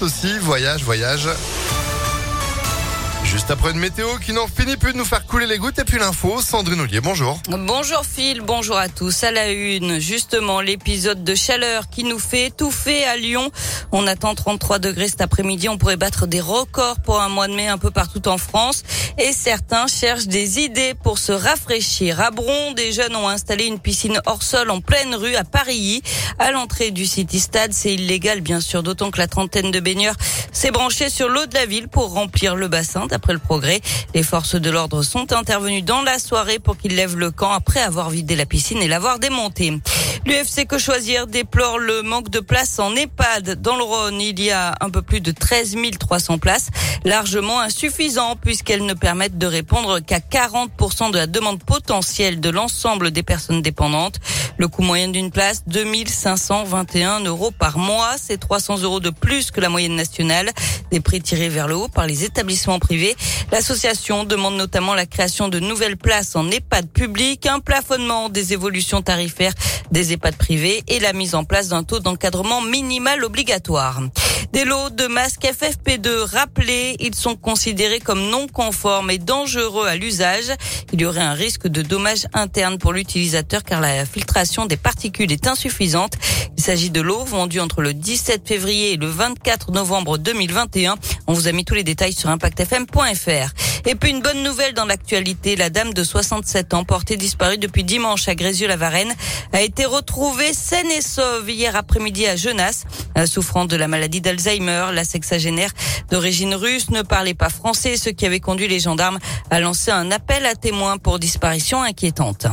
Aussi. Voyage, voyage. Juste après une météo qui n'en finit plus de nous faire couler les gouttes et puis l'info, Sandrine Ollier, bonjour. Bonjour Phil, bonjour à tous. À la une, justement, l'épisode de chaleur qui nous fait étouffer à Lyon. On attend 33 degrés cet après-midi. On pourrait battre des records pour un mois de mai un peu partout en France. Et certains cherchent des idées pour se rafraîchir. À Bron, des jeunes ont installé une piscine hors sol en pleine rue à Paris. À l'entrée du City Stade, c'est illégal, bien sûr, d'autant que la trentaine de baigneurs s'est branchée sur l'eau de la ville pour remplir le bassin après le progrès. Les forces de l'ordre sont intervenues dans la soirée pour qu'ils lèvent le camp après avoir vidé la piscine et l'avoir démontée. L'UFC Que Choisir déplore le manque de place en EHPAD. Dans le Rhône, il y a un peu plus de 13 300 places, largement insuffisant puisqu'elles ne permettent de répondre qu'à 40% de la demande potentielle de l'ensemble des personnes dépendantes. Le coût moyen d'une place, 2521 euros par mois. C'est 300 euros de plus que la moyenne nationale. Des prix tirés vers le haut par les établissements privés. L'association demande notamment la création de nouvelles places en EHPAD public, un plafonnement des évolutions tarifaires des EHPAD privés et la mise en place d'un taux d'encadrement minimal obligatoire. Des lots de masques FFP2 rappelés, ils sont considérés comme non conformes et dangereux à l'usage. Il y aurait un risque de dommages internes pour l'utilisateur car la filtration des particules est insuffisante. Il s'agit de l'eau vendue entre le 17 février et le 24 novembre 2021. On vous a mis tous les détails sur impactfm.fr. Et puis une bonne nouvelle dans l'actualité, la dame de 67 ans portée disparue depuis dimanche à Grézieux-la-Varenne a été retrouvée saine et sauve hier après-midi à Genasse, souffrant de la maladie d'Alzheimer. La sexagénaire d'origine russe ne parlait pas français, ce qui avait conduit les gendarmes à lancer un appel à témoins pour disparition inquiétante.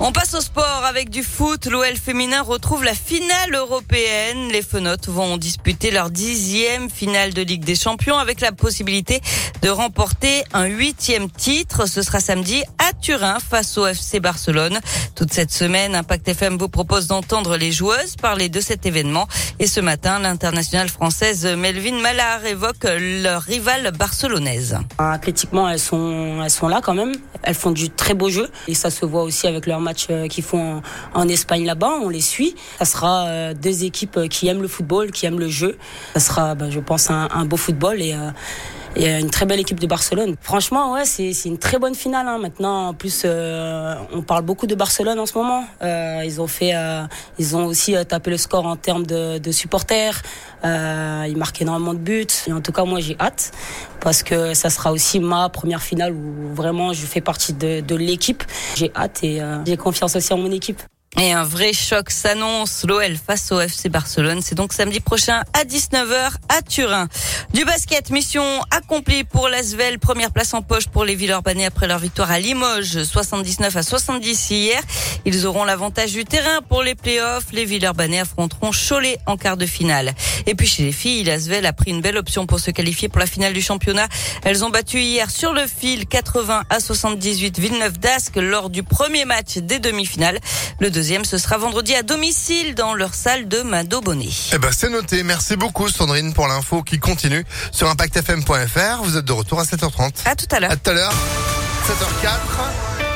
On passe au sport avec du foot. L'OL féminin retrouve la finale européenne. Les Fenotes vont disputer leur dixième finale de Ligue des Champions avec la possibilité de remporter un huitième titre. Ce sera samedi Turin face au FC Barcelone. Toute cette semaine, Impact FM vous propose d'entendre les joueuses parler de cet événement. Et ce matin, l'internationale française Melvin Mallard évoque leur rivale barcelonaise. Athlétiquement, elles sont, elles sont là quand même. Elles font du très beau jeu et ça se voit aussi avec leur match qu'ils font en, Espagne là-bas. On les suit. Ça sera euh, deux équipes qui aiment le football, qui aiment le jeu. Ça sera, ben, je pense, un, beau football et euh, et une très belle équipe de Barcelone. Franchement, ouais, c'est une très bonne finale. Hein. Maintenant, en plus, euh, on parle beaucoup de Barcelone en ce moment. Euh, ils ont fait, euh, ils ont aussi tapé le score en termes de, de supporters. ils marquent énormément de buts. Et en tout cas, moi, j'ai hâte parce que ça sera aussi ma première finale où vraiment je fais partie de, de l'équipe. J'ai hâte et j'ai confiance aussi en mon équipe. Et un vrai choc s'annonce. L'OL face au FC Barcelone. C'est donc samedi prochain à 19h à Turin. Du basket, mission accomplie pour l'Asvel. Première place en poche pour les Villeurbanais après leur victoire à Limoges, 79 à 70 hier. Ils auront l'avantage du terrain pour les playoffs. Les Villeurbanais affronteront Cholet en quart de finale. Et puis chez les filles, l'Asvel a pris une belle option pour se qualifier pour la finale du championnat. Elles ont battu hier sur le fil 80 à 78 Villeneuve d'Ascq lors du premier match des demi-finales. Le deuxième, ce sera vendredi à domicile dans leur salle de Mado Bonnet. Eh ben, c'est noté. Merci beaucoup, Sandrine, pour l'info qui continue sur impactfm.fr. Vous êtes de retour à 7h30. À tout à l'heure. À tout à l'heure. 7h04.